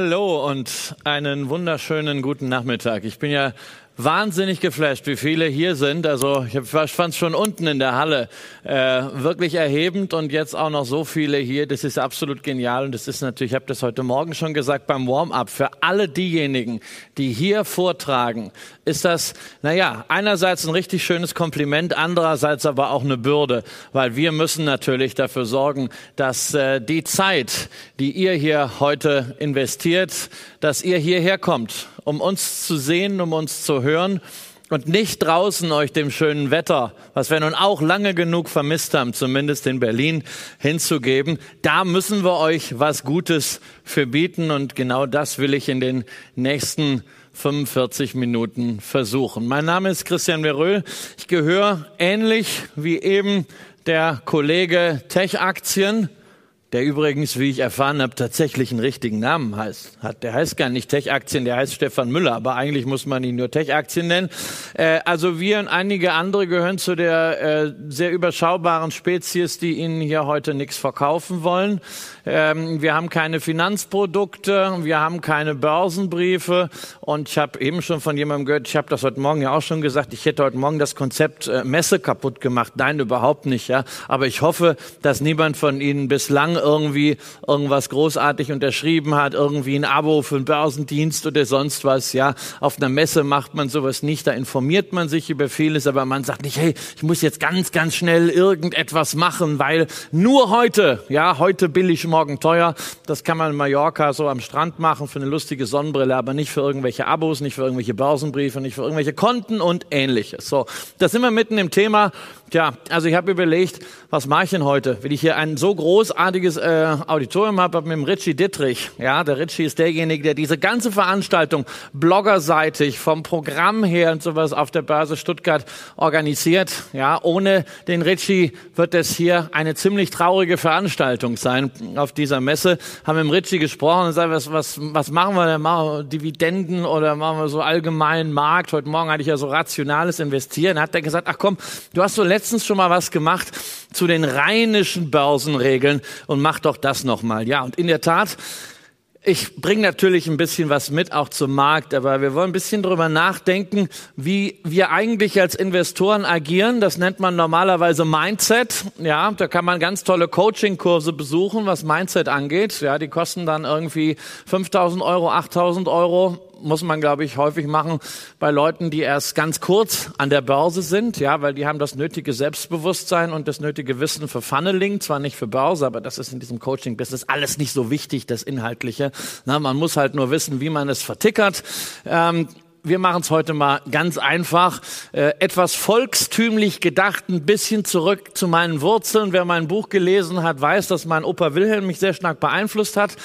Hallo und einen wunderschönen guten Nachmittag. Ich bin ja wahnsinnig geflasht, wie viele hier sind. Also ich fand es schon unten in der Halle äh, wirklich erhebend und jetzt auch noch so viele hier. Das ist absolut genial und das ist natürlich, ich habe das heute Morgen schon gesagt beim Warm-up, für alle diejenigen, die hier vortragen, ist das, naja, einerseits ein richtig schönes Kompliment, andererseits aber auch eine Bürde, weil wir müssen natürlich dafür sorgen, dass äh, die Zeit, die ihr hier heute investiert, dass ihr hierher kommt um uns zu sehen, um uns zu hören und nicht draußen euch dem schönen Wetter, was wir nun auch lange genug vermisst haben, zumindest in Berlin, hinzugeben. Da müssen wir euch was Gutes für bieten und genau das will ich in den nächsten 45 Minuten versuchen. Mein Name ist Christian Veröhl. Ich gehöre ähnlich wie eben der Kollege Tech Aktien der übrigens, wie ich erfahren habe, tatsächlich einen richtigen Namen heißt. Hat. Der heißt gar nicht Tech-Aktien, der heißt Stefan Müller, aber eigentlich muss man ihn nur Tech-Aktien nennen. Äh, also wir und einige andere gehören zu der äh, sehr überschaubaren Spezies, die Ihnen hier heute nichts verkaufen wollen. Ähm, wir haben keine Finanzprodukte, wir haben keine Börsenbriefe und ich habe eben schon von jemandem gehört, ich habe das heute Morgen ja auch schon gesagt, ich hätte heute Morgen das Konzept äh, Messe kaputt gemacht. Nein, überhaupt nicht. Ja, aber ich hoffe, dass niemand von Ihnen bislang irgendwie irgendwas großartig unterschrieben hat, irgendwie ein Abo für einen Börsendienst oder sonst was. Ja, auf einer Messe macht man sowas nicht. Da informiert man sich über vieles, aber man sagt nicht, hey, ich muss jetzt ganz, ganz schnell irgendetwas machen, weil nur heute, ja, heute billig, morgen teuer. Das kann man in Mallorca so am Strand machen für eine lustige Sonnenbrille, aber nicht für irgendwelche Abos, nicht für irgendwelche Börsenbriefe, nicht für irgendwelche Konten und ähnliches. So, da sind wir mitten im Thema. Tja, also ich habe überlegt, was mache ich denn heute? Wenn ich hier ein so großartiges äh, Auditorium habe, mit dem Richie Dittrich. Ja, der Richie ist derjenige, der diese ganze Veranstaltung bloggerseitig vom Programm her und sowas auf der Börse Stuttgart organisiert. Ja, ohne den Richie wird es hier eine ziemlich traurige Veranstaltung sein auf dieser Messe. Haben mit dem Richie gesprochen und gesagt, was, was, was machen wir denn? Machen wir Dividenden oder machen wir so allgemeinen Markt? Heute Morgen hatte ich ja so rationales Investieren. Hat er gesagt, ach komm, du hast so letztens schon mal was gemacht zu den rheinischen Börsenregeln und mach doch das nochmal. Ja, und in der Tat, ich bringe natürlich ein bisschen was mit, auch zum Markt, aber wir wollen ein bisschen drüber nachdenken, wie wir eigentlich als Investoren agieren. Das nennt man normalerweise Mindset. Ja, da kann man ganz tolle Coaching-Kurse besuchen, was Mindset angeht. Ja, die kosten dann irgendwie 5000 Euro, 8000 Euro muss man, glaube ich, häufig machen bei Leuten, die erst ganz kurz an der Börse sind, ja, weil die haben das nötige Selbstbewusstsein und das nötige Wissen für Funneling, zwar nicht für Börse, aber das ist in diesem Coaching-Business alles nicht so wichtig, das Inhaltliche. Na, man muss halt nur wissen, wie man es vertickert. Ähm, wir machen es heute mal ganz einfach, äh, etwas volkstümlich gedacht, ein bisschen zurück zu meinen Wurzeln. Wer mein Buch gelesen hat, weiß, dass mein Opa Wilhelm mich sehr stark beeinflusst hat.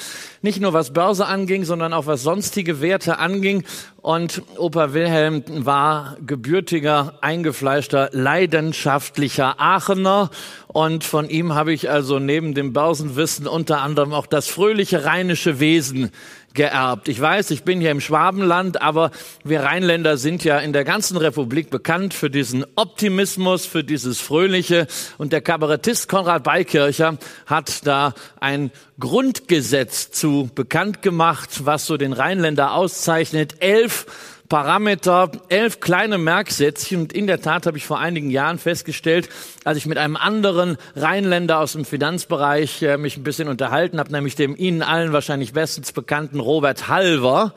Nicht nur was Börse anging, sondern auch was sonstige Werte anging. Und Opa Wilhelm war gebürtiger, eingefleischter, leidenschaftlicher Aachener. Und von ihm habe ich also neben dem Börsenwissen unter anderem auch das fröhliche rheinische Wesen geerbt. Ich weiß, ich bin hier im Schwabenland, aber wir Rheinländer sind ja in der ganzen Republik bekannt für diesen Optimismus, für dieses Fröhliche. Und der Kabarettist Konrad Beikircher hat da ein Grundgesetz zu bekannt gemacht, was so den Rheinländer auszeichnet. Elf Parameter, elf kleine Merksätzchen. Und in der Tat habe ich vor einigen Jahren festgestellt, als ich mit einem anderen Rheinländer aus dem Finanzbereich äh, mich ein bisschen unterhalten habe, nämlich dem Ihnen allen wahrscheinlich bestens bekannten Robert Halver,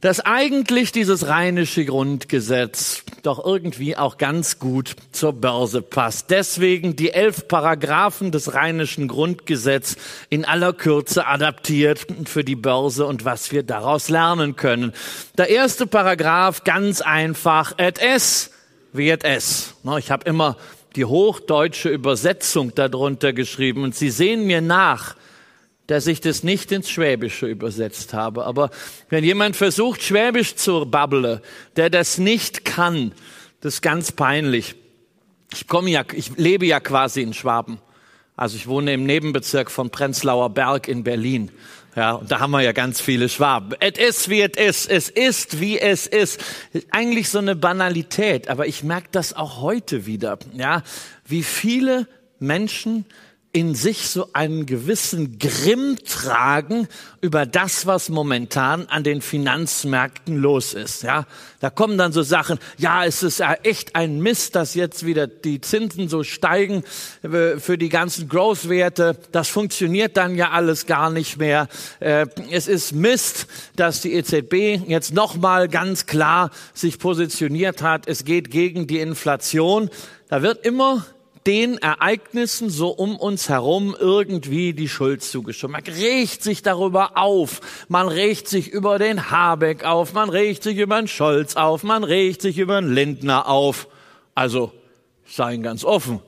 dass eigentlich dieses rheinische Grundgesetz doch irgendwie auch ganz gut zur Börse passt. Deswegen die elf Paragraphen des rheinischen Grundgesetz in aller Kürze adaptiert für die Börse und was wir daraus lernen können. Der erste Paragraph ganz einfach, et es wird es. Ich habe immer die hochdeutsche Übersetzung darunter geschrieben und Sie sehen mir nach, dass ich das nicht ins Schwäbische übersetzt habe. Aber wenn jemand versucht, Schwäbisch zu babbeln, der das nicht kann, das ist ganz peinlich. Ich komme ja, ich lebe ja quasi in Schwaben. Also ich wohne im Nebenbezirk von Prenzlauer Berg in Berlin. Ja, und da haben wir ja ganz viele Schwaben. Es ist wie es ist. Es ist wie es ist. Eigentlich so eine Banalität, aber ich merke das auch heute wieder. Ja, wie viele Menschen in sich so einen gewissen Grimm tragen über das, was momentan an den Finanzmärkten los ist. Ja, da kommen dann so Sachen. Ja, es ist ja echt ein Mist, dass jetzt wieder die Zinsen so steigen äh, für die ganzen Growth-Werte. Das funktioniert dann ja alles gar nicht mehr. Äh, es ist Mist, dass die EZB jetzt nochmal ganz klar sich positioniert hat. Es geht gegen die Inflation. Da wird immer den Ereignissen so um uns herum irgendwie die Schuld zugeschoben. Man regt sich darüber auf. Man regt sich über den Habeck auf. Man regt sich über den Scholz auf. Man regt sich über den Lindner auf. Also, seien ganz offen.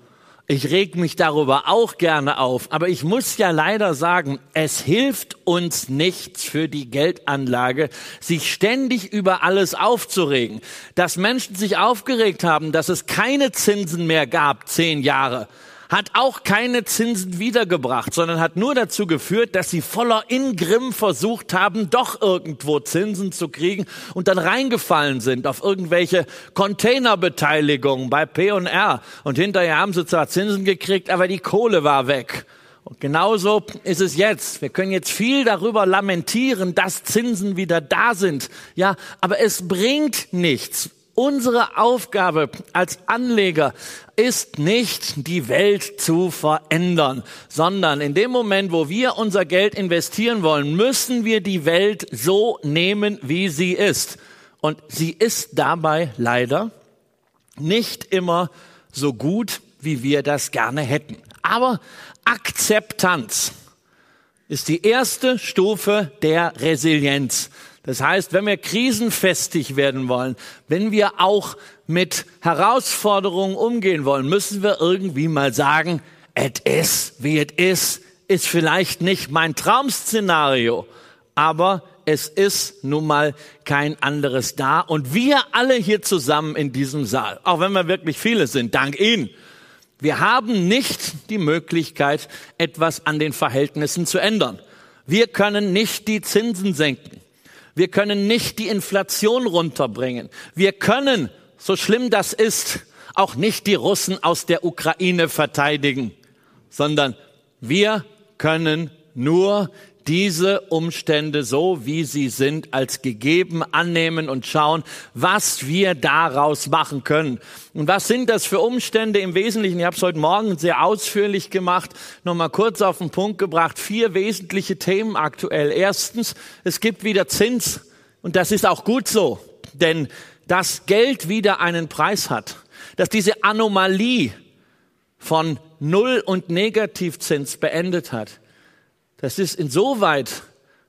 Ich reg mich darüber auch gerne auf, aber ich muss ja leider sagen, es hilft uns nichts für die Geldanlage, sich ständig über alles aufzuregen. Dass Menschen sich aufgeregt haben, dass es keine Zinsen mehr gab, zehn Jahre, hat auch keine Zinsen wiedergebracht, sondern hat nur dazu geführt, dass sie voller Ingrimm versucht haben, doch irgendwo Zinsen zu kriegen und dann reingefallen sind auf irgendwelche Containerbeteiligungen bei P&R und hinterher haben sie zwar Zinsen gekriegt, aber die Kohle war weg. Und genauso ist es jetzt. Wir können jetzt viel darüber lamentieren, dass Zinsen wieder da sind. Ja, aber es bringt nichts. Unsere Aufgabe als Anleger ist nicht, die Welt zu verändern, sondern in dem Moment, wo wir unser Geld investieren wollen, müssen wir die Welt so nehmen, wie sie ist. Und sie ist dabei leider nicht immer so gut, wie wir das gerne hätten. Aber Akzeptanz ist die erste Stufe der Resilienz. Das heißt, wenn wir krisenfestig werden wollen, wenn wir auch mit Herausforderungen umgehen wollen, müssen wir irgendwie mal sagen, es ist, wie es ist, ist vielleicht nicht mein Traumszenario, aber es ist nun mal kein anderes da. Und wir alle hier zusammen in diesem Saal, auch wenn wir wirklich viele sind, dank Ihnen, wir haben nicht die Möglichkeit, etwas an den Verhältnissen zu ändern. Wir können nicht die Zinsen senken. Wir können nicht die Inflation runterbringen. Wir können, so schlimm das ist, auch nicht die Russen aus der Ukraine verteidigen, sondern wir können nur diese Umstände so, wie sie sind, als gegeben annehmen und schauen, was wir daraus machen können. Und was sind das für Umstände im Wesentlichen? Ich habe es heute Morgen sehr ausführlich gemacht, nochmal kurz auf den Punkt gebracht. Vier wesentliche Themen aktuell. Erstens, es gibt wieder Zins und das ist auch gut so, denn das Geld wieder einen Preis hat, dass diese Anomalie von Null- und Negativzins beendet hat das ist insoweit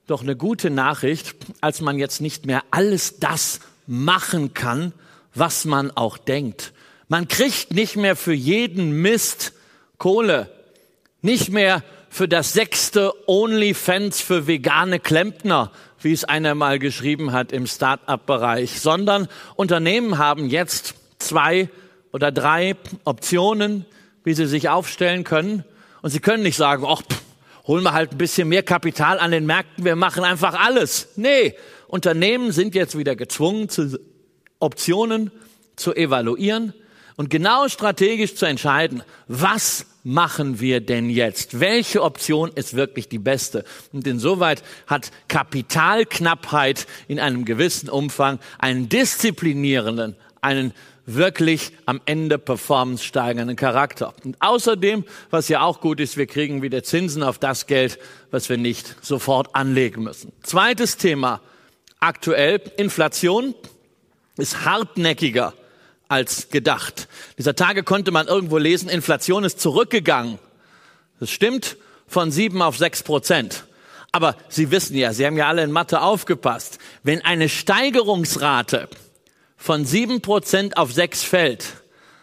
doch eine gute Nachricht, als man jetzt nicht mehr alles das machen kann, was man auch denkt. Man kriegt nicht mehr für jeden Mist Kohle, nicht mehr für das sechste OnlyFans für vegane Klempner, wie es einer mal geschrieben hat im Start-up-Bereich, sondern Unternehmen haben jetzt zwei oder drei Optionen, wie sie sich aufstellen können. Und sie können nicht sagen, ach, holen wir halt ein bisschen mehr Kapital an den Märkten, wir machen einfach alles. Nee, Unternehmen sind jetzt wieder gezwungen, zu Optionen zu evaluieren und genau strategisch zu entscheiden, was machen wir denn jetzt? Welche Option ist wirklich die beste? Und insoweit hat Kapitalknappheit in einem gewissen Umfang einen disziplinierenden, einen wirklich am Ende Performance steigernden Charakter. Und außerdem, was ja auch gut ist, wir kriegen wieder Zinsen auf das Geld, was wir nicht sofort anlegen müssen. Zweites Thema aktuell, Inflation ist hartnäckiger als gedacht. Dieser Tage konnte man irgendwo lesen, Inflation ist zurückgegangen. Das stimmt, von sieben auf sechs Prozent. Aber Sie wissen ja, Sie haben ja alle in Mathe aufgepasst, wenn eine Steigerungsrate von sieben Prozent auf sechs fällt,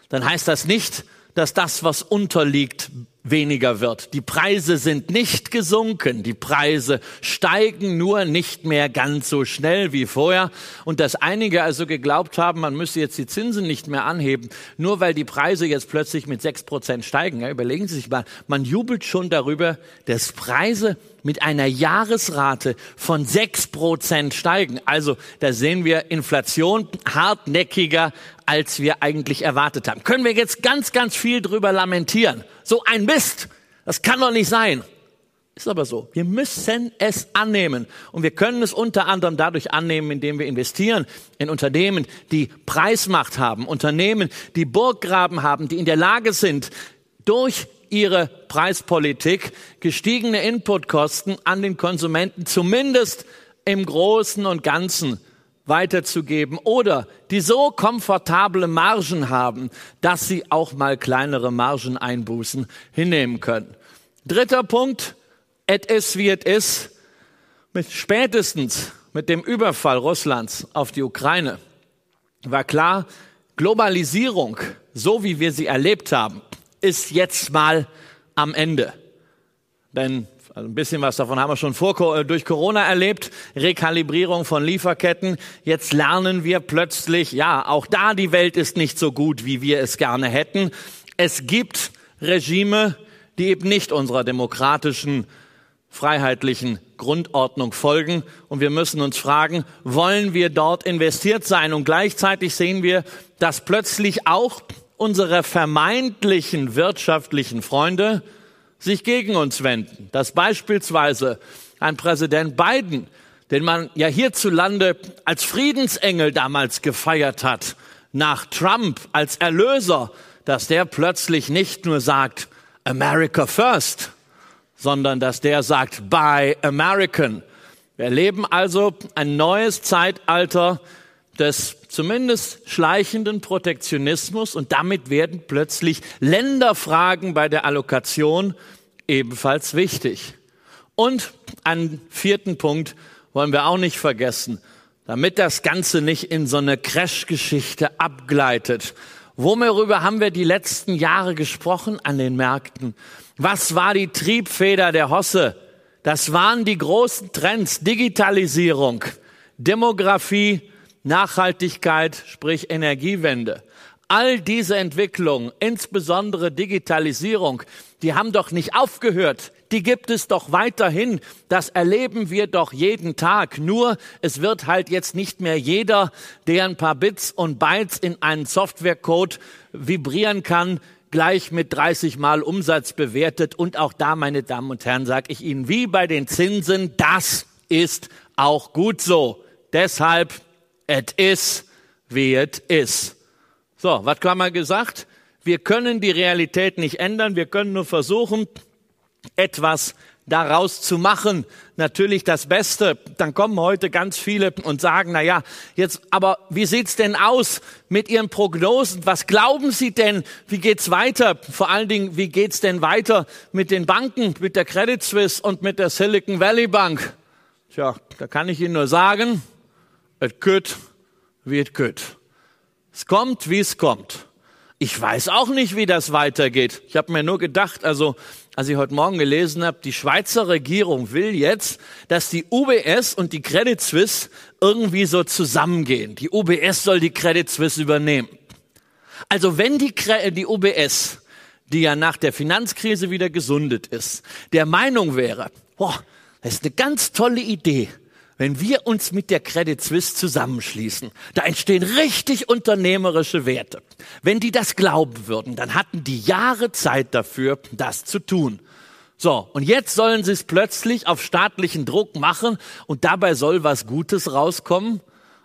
dann heißt das nicht, dass das, was unterliegt, weniger wird. Die Preise sind nicht gesunken, die Preise steigen nur nicht mehr ganz so schnell wie vorher. Und dass einige also geglaubt haben, man müsse jetzt die Zinsen nicht mehr anheben, nur weil die Preise jetzt plötzlich mit sechs Prozent steigen. Ja, überlegen Sie sich mal, man jubelt schon darüber, dass Preise mit einer Jahresrate von sechs Prozent steigen. Also da sehen wir Inflation hartnäckiger, als wir eigentlich erwartet haben. Können wir jetzt ganz, ganz viel drüber lamentieren. So ein Mist. Das kann doch nicht sein. Ist aber so. Wir müssen es annehmen. Und wir können es unter anderem dadurch annehmen, indem wir investieren in Unternehmen, die Preismacht haben, Unternehmen, die Burggraben haben, die in der Lage sind, durch ihre Preispolitik. Gestiegene Inputkosten an den Konsumenten zumindest im Großen und Ganzen weiterzugeben oder die so komfortable Margen haben, dass sie auch mal kleinere Margeneinbußen hinnehmen können. Dritter Punkt, et is wie et is, mit spätestens mit dem Überfall Russlands auf die Ukraine war klar, Globalisierung, so wie wir sie erlebt haben, ist jetzt mal am Ende. Denn also ein bisschen was davon haben wir schon vor, äh, durch Corona erlebt. Rekalibrierung von Lieferketten. Jetzt lernen wir plötzlich, ja, auch da die Welt ist nicht so gut, wie wir es gerne hätten. Es gibt Regime, die eben nicht unserer demokratischen freiheitlichen Grundordnung folgen. Und wir müssen uns fragen, wollen wir dort investiert sein? Und gleichzeitig sehen wir, dass plötzlich auch unsere vermeintlichen wirtschaftlichen Freunde sich gegen uns wenden. Dass beispielsweise ein Präsident Biden, den man ja hierzulande als Friedensengel damals gefeiert hat, nach Trump als Erlöser, dass der plötzlich nicht nur sagt, America first, sondern dass der sagt, Buy American. Wir erleben also ein neues Zeitalter des zumindest schleichenden Protektionismus und damit werden plötzlich Länderfragen bei der Allokation ebenfalls wichtig. Und einen vierten Punkt wollen wir auch nicht vergessen, damit das Ganze nicht in so eine Crash-Geschichte abgleitet. Worüber haben wir die letzten Jahre gesprochen an den Märkten? Was war die Triebfeder der Hosse? Das waren die großen Trends, Digitalisierung, Demografie, Nachhaltigkeit, sprich Energiewende. All diese Entwicklungen, insbesondere Digitalisierung, die haben doch nicht aufgehört. Die gibt es doch weiterhin. Das erleben wir doch jeden Tag. Nur es wird halt jetzt nicht mehr jeder, der ein paar Bits und Bytes in einen Softwarecode vibrieren kann, gleich mit 30 Mal Umsatz bewertet. Und auch da, meine Damen und Herren, sage ich Ihnen, wie bei den Zinsen, das ist auch gut so. Deshalb, et is, wie et is. So, was kann man gesagt? Wir können die Realität nicht ändern. Wir können nur versuchen, etwas daraus zu machen, natürlich das Beste. Dann kommen heute ganz viele und sagen, na ja, jetzt, aber wie sieht's denn aus mit Ihren Prognosen? Was glauben Sie denn? Wie geht's weiter? Vor allen Dingen, wie geht's denn weiter mit den Banken, mit der Credit Suisse und mit der Silicon Valley Bank? Tja, da kann ich Ihnen nur sagen, es could, wie es could. Es kommt, wie es kommt. Ich weiß auch nicht, wie das weitergeht. Ich habe mir nur gedacht, also als ich heute Morgen gelesen habe, die Schweizer Regierung will jetzt, dass die UBS und die Credit Suisse irgendwie so zusammengehen. Die UBS soll die Credit Suisse übernehmen. Also wenn die, die UBS, die ja nach der Finanzkrise wieder gesundet ist, der Meinung wäre, boah, das ist eine ganz tolle Idee, wenn wir uns mit der Credit Suisse zusammenschließen, da entstehen richtig unternehmerische Werte. Wenn die das glauben würden, dann hatten die Jahre Zeit dafür, das zu tun. So, und jetzt sollen sie es plötzlich auf staatlichen Druck machen und dabei soll was Gutes rauskommen.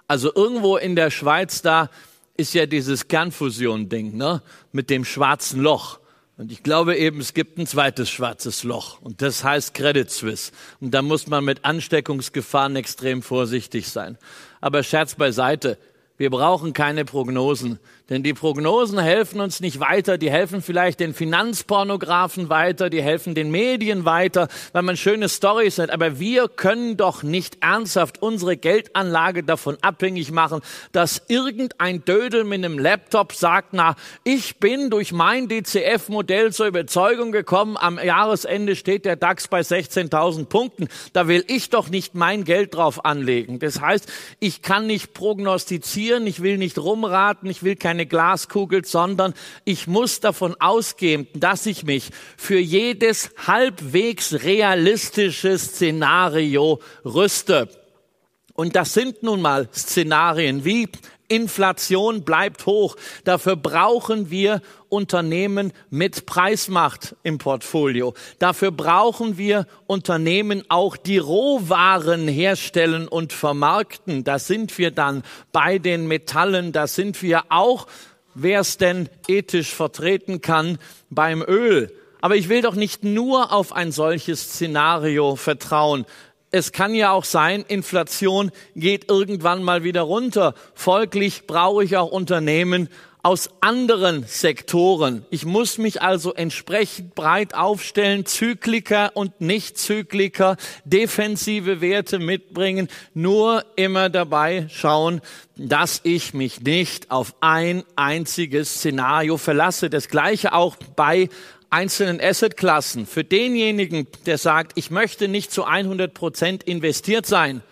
Also irgendwo in der Schweiz da ist ja dieses Kernfusion-Ding, ne, mit dem schwarzen Loch. Und ich glaube eben, es gibt ein zweites schwarzes Loch und das heißt Credit Suisse. Und da muss man mit Ansteckungsgefahren extrem vorsichtig sein. Aber Scherz beiseite, wir brauchen keine Prognosen. Denn die Prognosen helfen uns nicht weiter, die helfen vielleicht den Finanzpornografen weiter, die helfen den Medien weiter, weil man schöne Storys hat. Aber wir können doch nicht ernsthaft unsere Geldanlage davon abhängig machen, dass irgendein Dödel mit einem Laptop sagt, na, ich bin durch mein DCF-Modell zur Überzeugung gekommen, am Jahresende steht der DAX bei 16.000 Punkten. Da will ich doch nicht mein Geld drauf anlegen. Das heißt, ich kann nicht prognostizieren, ich will nicht rumraten, ich will kein keine Glaskugel, sondern ich muss davon ausgehen, dass ich mich für jedes halbwegs realistische Szenario rüste. Und das sind nun mal Szenarien wie Inflation bleibt hoch. Dafür brauchen wir Unternehmen mit Preismacht im Portfolio. Dafür brauchen wir Unternehmen auch, die Rohwaren herstellen und vermarkten. Da sind wir dann bei den Metallen. Da sind wir auch, wer es denn ethisch vertreten kann, beim Öl. Aber ich will doch nicht nur auf ein solches Szenario vertrauen es kann ja auch sein, Inflation geht irgendwann mal wieder runter. Folglich brauche ich auch Unternehmen aus anderen Sektoren. Ich muss mich also entsprechend breit aufstellen, Zykliker und Nicht-Zykliker, defensive Werte mitbringen, nur immer dabei schauen, dass ich mich nicht auf ein einziges Szenario verlasse. Das gleiche auch bei einzelnen Assetklassen. Für denjenigen, der sagt, ich möchte nicht zu 100 Prozent investiert sein,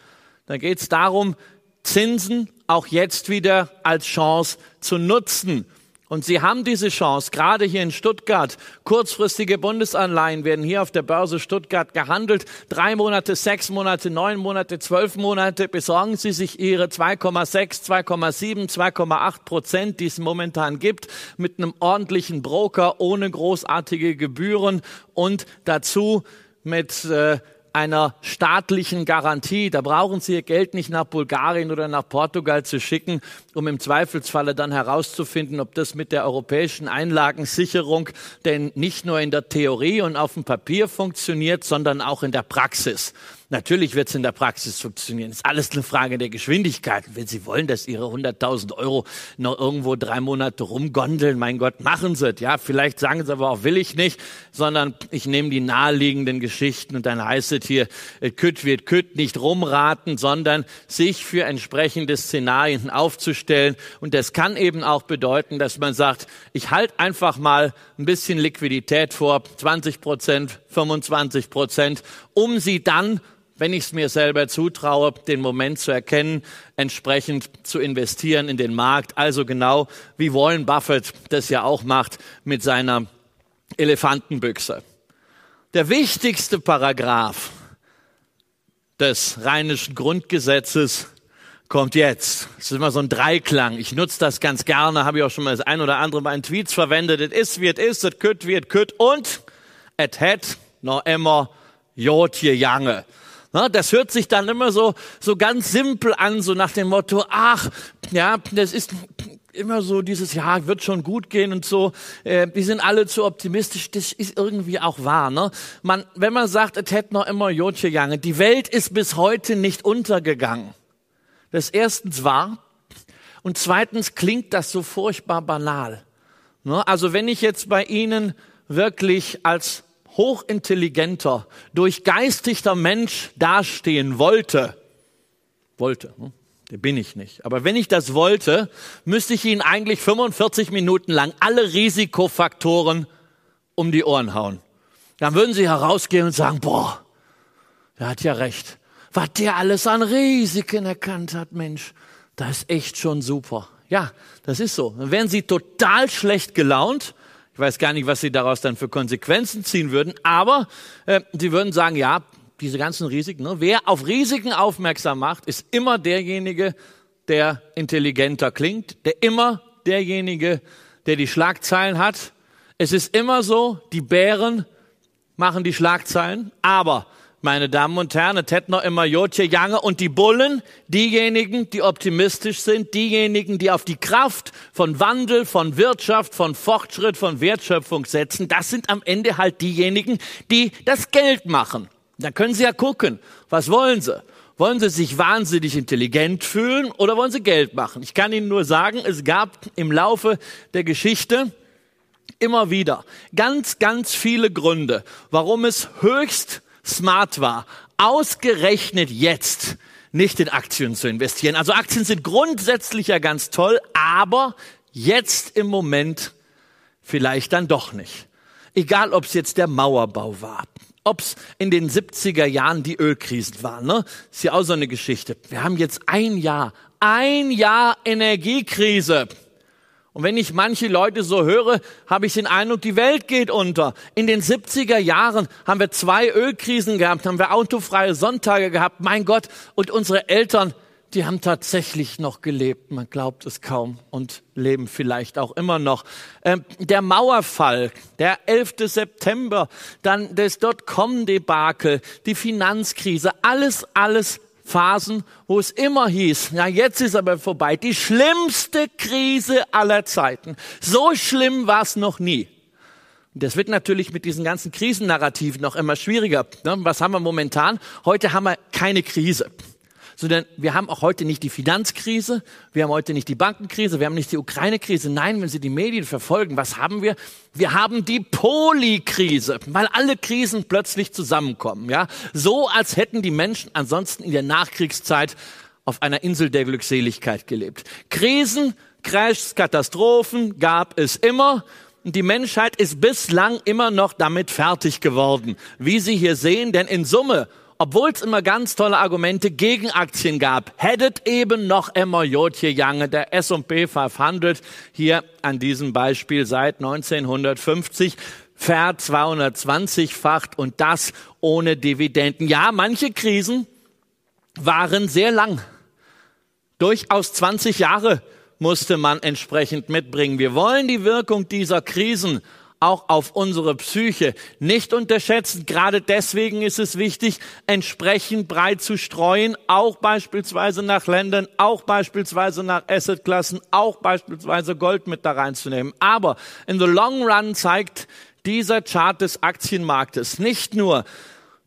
dann geht es darum, Zinsen auch jetzt wieder als Chance zu nutzen. Und Sie haben diese Chance, gerade hier in Stuttgart. Kurzfristige Bundesanleihen werden hier auf der Börse Stuttgart gehandelt. Drei Monate, sechs Monate, neun Monate, zwölf Monate. Besorgen Sie sich Ihre 2,6, 2,7, 2,8 Prozent, die es momentan gibt, mit einem ordentlichen Broker ohne großartige Gebühren und dazu mit äh, einer staatlichen Garantie. Da brauchen Sie Ihr Geld nicht nach Bulgarien oder nach Portugal zu schicken, um im Zweifelsfalle dann herauszufinden, ob das mit der europäischen Einlagensicherung denn nicht nur in der Theorie und auf dem Papier funktioniert, sondern auch in der Praxis. Natürlich wird es in der Praxis funktionieren. Ist alles eine Frage der Geschwindigkeit. Wenn Sie wollen, dass Ihre 100.000 Euro noch irgendwo drei Monate rumgondeln, mein Gott, machen Sie es. Ja, vielleicht sagen Sie aber auch, will ich nicht, sondern ich nehme die naheliegenden Geschichten und dann heißt es hier, kütt wird kütt, nicht rumraten, sondern sich für entsprechende Szenarien aufzustellen. Und das kann eben auch bedeuten, dass man sagt, ich halte einfach mal ein bisschen Liquidität vor, 20 Prozent, 25 Prozent, um sie dann wenn ich es mir selber zutraue, den Moment zu erkennen, entsprechend zu investieren in den Markt. Also genau wie Warren Buffett das ja auch macht mit seiner Elefantenbüchse. Der wichtigste Paragraph des rheinischen Grundgesetzes kommt jetzt. Es ist immer so ein Dreiklang. Ich nutze das ganz gerne, habe ich auch schon mal das ein oder andere Mal in Tweets verwendet. Es ist, wie es ist, es kütt, wie es kütt und et het noch immer jotje jange. Das hört sich dann immer so, so ganz simpel an, so nach dem Motto, ach, ja, das ist immer so dieses, ja, wird schon gut gehen und so. Äh, die sind alle zu optimistisch. Das ist irgendwie auch wahr. Ne? Man, wenn man sagt, es hätte noch immer Jotje gegangen, die Welt ist bis heute nicht untergegangen. Das ist erstens wahr. Und zweitens klingt das so furchtbar banal. Ne? Also wenn ich jetzt bei Ihnen wirklich als hochintelligenter, durchgeistigter Mensch dastehen wollte, wollte, hm? der bin ich nicht, aber wenn ich das wollte, müsste ich Ihnen eigentlich 45 Minuten lang alle Risikofaktoren um die Ohren hauen. Dann würden Sie herausgehen und sagen, boah, der hat ja recht. Was der alles an Risiken erkannt hat, Mensch, das ist echt schon super. Ja, das ist so. Dann wären Sie total schlecht gelaunt, ich weiß gar nicht, was sie daraus dann für Konsequenzen ziehen würden, aber äh, sie würden sagen, ja, diese ganzen Risiken, ne? wer auf Risiken aufmerksam macht, ist immer derjenige, der intelligenter klingt, der immer derjenige, der die Schlagzeilen hat. Es ist immer so, die Bären machen die Schlagzeilen, aber meine Damen und Herren, es noch immer Jotje Jange und die Bullen, diejenigen, die optimistisch sind, diejenigen, die auf die Kraft von Wandel, von Wirtschaft, von Fortschritt, von Wertschöpfung setzen, das sind am Ende halt diejenigen, die das Geld machen. Da können Sie ja gucken, was wollen Sie? Wollen Sie sich wahnsinnig intelligent fühlen oder wollen Sie Geld machen? Ich kann Ihnen nur sagen, es gab im Laufe der Geschichte immer wieder ganz, ganz viele Gründe, warum es höchst smart war, ausgerechnet jetzt nicht in Aktien zu investieren. Also Aktien sind grundsätzlich ja ganz toll, aber jetzt im Moment vielleicht dann doch nicht. Egal, ob es jetzt der Mauerbau war, ob es in den 70er Jahren die Ölkrisen waren, ne? Ist ja auch so eine Geschichte. Wir haben jetzt ein Jahr, ein Jahr Energiekrise. Und wenn ich manche Leute so höre, habe ich den Eindruck, die Welt geht unter. In den 70er Jahren haben wir zwei Ölkrisen gehabt, haben wir autofreie Sonntage gehabt. Mein Gott, und unsere Eltern, die haben tatsächlich noch gelebt. Man glaubt es kaum und leben vielleicht auch immer noch. Ähm, der Mauerfall, der 11. September, dann das Dotcom-Debakel, die Finanzkrise, alles, alles Phasen, wo es immer hieß, na jetzt ist aber vorbei, die schlimmste Krise aller Zeiten. So schlimm war es noch nie. Das wird natürlich mit diesen ganzen Krisennarrativen noch immer schwieriger. Ne? Was haben wir momentan? Heute haben wir keine Krise sondern wir haben auch heute nicht die Finanzkrise, wir haben heute nicht die Bankenkrise, wir haben nicht die Ukraine-Krise. Nein, wenn Sie die Medien verfolgen, was haben wir? Wir haben die Polykrise, weil alle Krisen plötzlich zusammenkommen. Ja, so als hätten die Menschen ansonsten in der Nachkriegszeit auf einer Insel der Glückseligkeit gelebt. Krisen, Crashs, Katastrophen gab es immer. Und die Menschheit ist bislang immer noch damit fertig geworden. Wie Sie hier sehen, denn in Summe obwohl es immer ganz tolle Argumente gegen Aktien gab, hättet eben noch immer Jotje Jange, der S&P 500, hier an diesem Beispiel seit 1950 ver 220-facht und das ohne Dividenden. Ja, manche Krisen waren sehr lang. Durchaus 20 Jahre musste man entsprechend mitbringen. Wir wollen die Wirkung dieser Krisen auch auf unsere Psyche nicht unterschätzen. Gerade deswegen ist es wichtig, entsprechend breit zu streuen, auch beispielsweise nach Ländern, auch beispielsweise nach Assetklassen, auch beispielsweise Gold mit da reinzunehmen. Aber in the long run zeigt dieser Chart des Aktienmarktes nicht nur,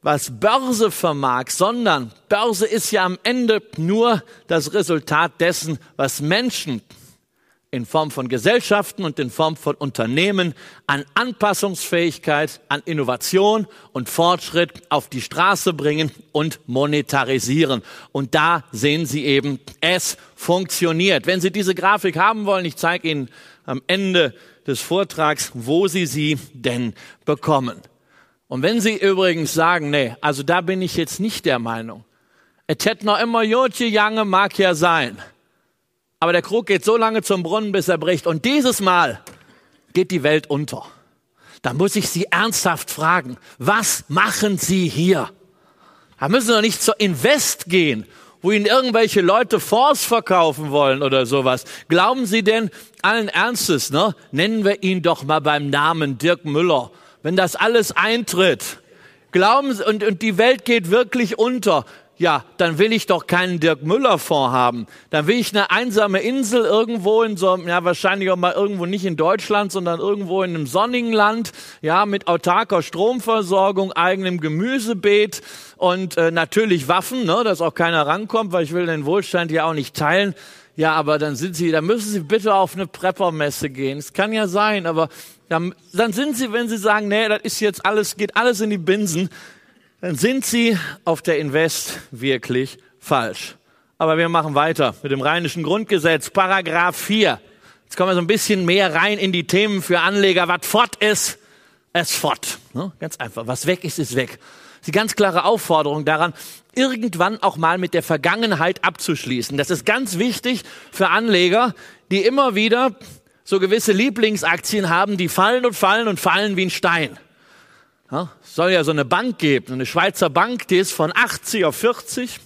was Börse vermag, sondern Börse ist ja am Ende nur das Resultat dessen, was Menschen in Form von Gesellschaften und in Form von Unternehmen an Anpassungsfähigkeit, an Innovation und Fortschritt auf die Straße bringen und monetarisieren. Und da sehen Sie eben, es funktioniert. Wenn Sie diese Grafik haben wollen, ich zeige Ihnen am Ende des Vortrags, wo Sie sie denn bekommen. Und wenn Sie übrigens sagen, nee, also da bin ich jetzt nicht der Meinung, es hätte noch immer Jotje Jange mag ja sein, aber der Krug geht so lange zum Brunnen, bis er bricht. Und dieses Mal geht die Welt unter. Da muss ich Sie ernsthaft fragen, was machen Sie hier? Da müssen Sie doch nicht zur Invest gehen, wo Ihnen irgendwelche Leute Fonds verkaufen wollen oder sowas. Glauben Sie denn allen Ernstes, ne? Nennen wir ihn doch mal beim Namen Dirk Müller. Wenn das alles eintritt, glauben Sie, und, und die Welt geht wirklich unter ja, dann will ich doch keinen Dirk Müller Fonds haben. Dann will ich eine einsame Insel irgendwo in so, ja, wahrscheinlich auch mal irgendwo nicht in Deutschland, sondern irgendwo in einem sonnigen Land, ja, mit autarker Stromversorgung, eigenem Gemüsebeet und äh, natürlich Waffen, ne, dass auch keiner rankommt, weil ich will den Wohlstand ja auch nicht teilen. Ja, aber dann sind Sie, dann müssen Sie bitte auf eine Preppermesse gehen. Es kann ja sein, aber dann, dann sind Sie, wenn Sie sagen, nee, das ist jetzt alles, geht alles in die Binsen, dann sind Sie auf der Invest wirklich falsch. Aber wir machen weiter mit dem Rheinischen Grundgesetz, Paragraph 4. Jetzt kommen wir so ein bisschen mehr rein in die Themen für Anleger. Was fort ist, es fort. Ne? Ganz einfach. Was weg ist, ist weg. Die ganz klare Aufforderung daran, irgendwann auch mal mit der Vergangenheit abzuschließen. Das ist ganz wichtig für Anleger, die immer wieder so gewisse Lieblingsaktien haben, die fallen und fallen und fallen wie ein Stein. Ja, soll ja so eine Bank geben, eine Schweizer Bank, die ist von 80 auf 40,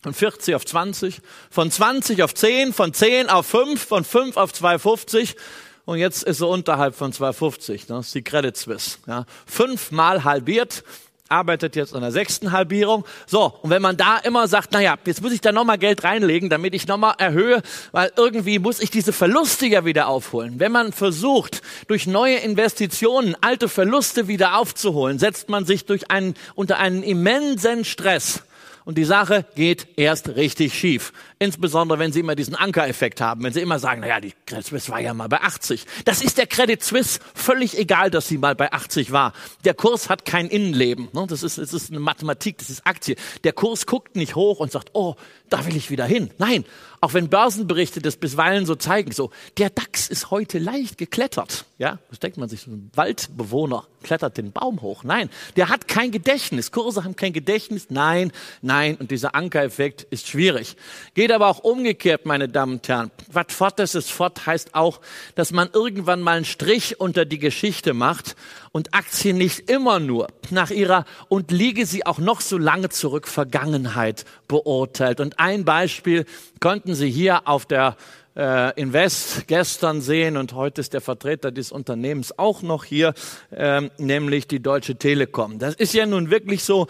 von 40 auf 20, von 20 auf 10, von 10 auf 5, von 5 auf 250 und jetzt ist sie unterhalb von 250. Das ist die Credit Suisse. Ja, fünfmal halbiert arbeitet jetzt an der sechsten Halbierung. So, und wenn man da immer sagt, naja, jetzt muss ich da nochmal Geld reinlegen, damit ich nochmal erhöhe, weil irgendwie muss ich diese Verluste ja wieder aufholen. Wenn man versucht, durch neue Investitionen alte Verluste wieder aufzuholen, setzt man sich durch einen, unter einen immensen Stress und die Sache geht erst richtig schief. Insbesondere, wenn Sie immer diesen Ankereffekt haben, wenn Sie immer sagen, naja, die Credit Suisse war ja mal bei 80. Das ist der Credit Suisse völlig egal, dass sie mal bei 80 war. Der Kurs hat kein Innenleben. Ne? Das ist, das ist eine Mathematik, das ist Aktie. Der Kurs guckt nicht hoch und sagt, oh, da will ich wieder hin. Nein, auch wenn Börsenberichte das bisweilen so zeigen, so, der DAX ist heute leicht geklettert. Ja, das denkt man sich, so ein Waldbewohner klettert den Baum hoch. Nein, der hat kein Gedächtnis. Kurse haben kein Gedächtnis. Nein, nein. Und dieser Ankereffekt ist schwierig. Geht aber auch umgekehrt, meine Damen und Herren. Was fort ist, ist fort heißt auch, dass man irgendwann mal einen Strich unter die Geschichte macht und Aktien nicht immer nur nach ihrer und liege sie auch noch so lange zurück Vergangenheit beurteilt. Und ein Beispiel konnten Sie hier auf der äh, Invest gestern sehen und heute ist der Vertreter des Unternehmens auch noch hier, ähm, nämlich die Deutsche Telekom. Das ist ja nun wirklich so,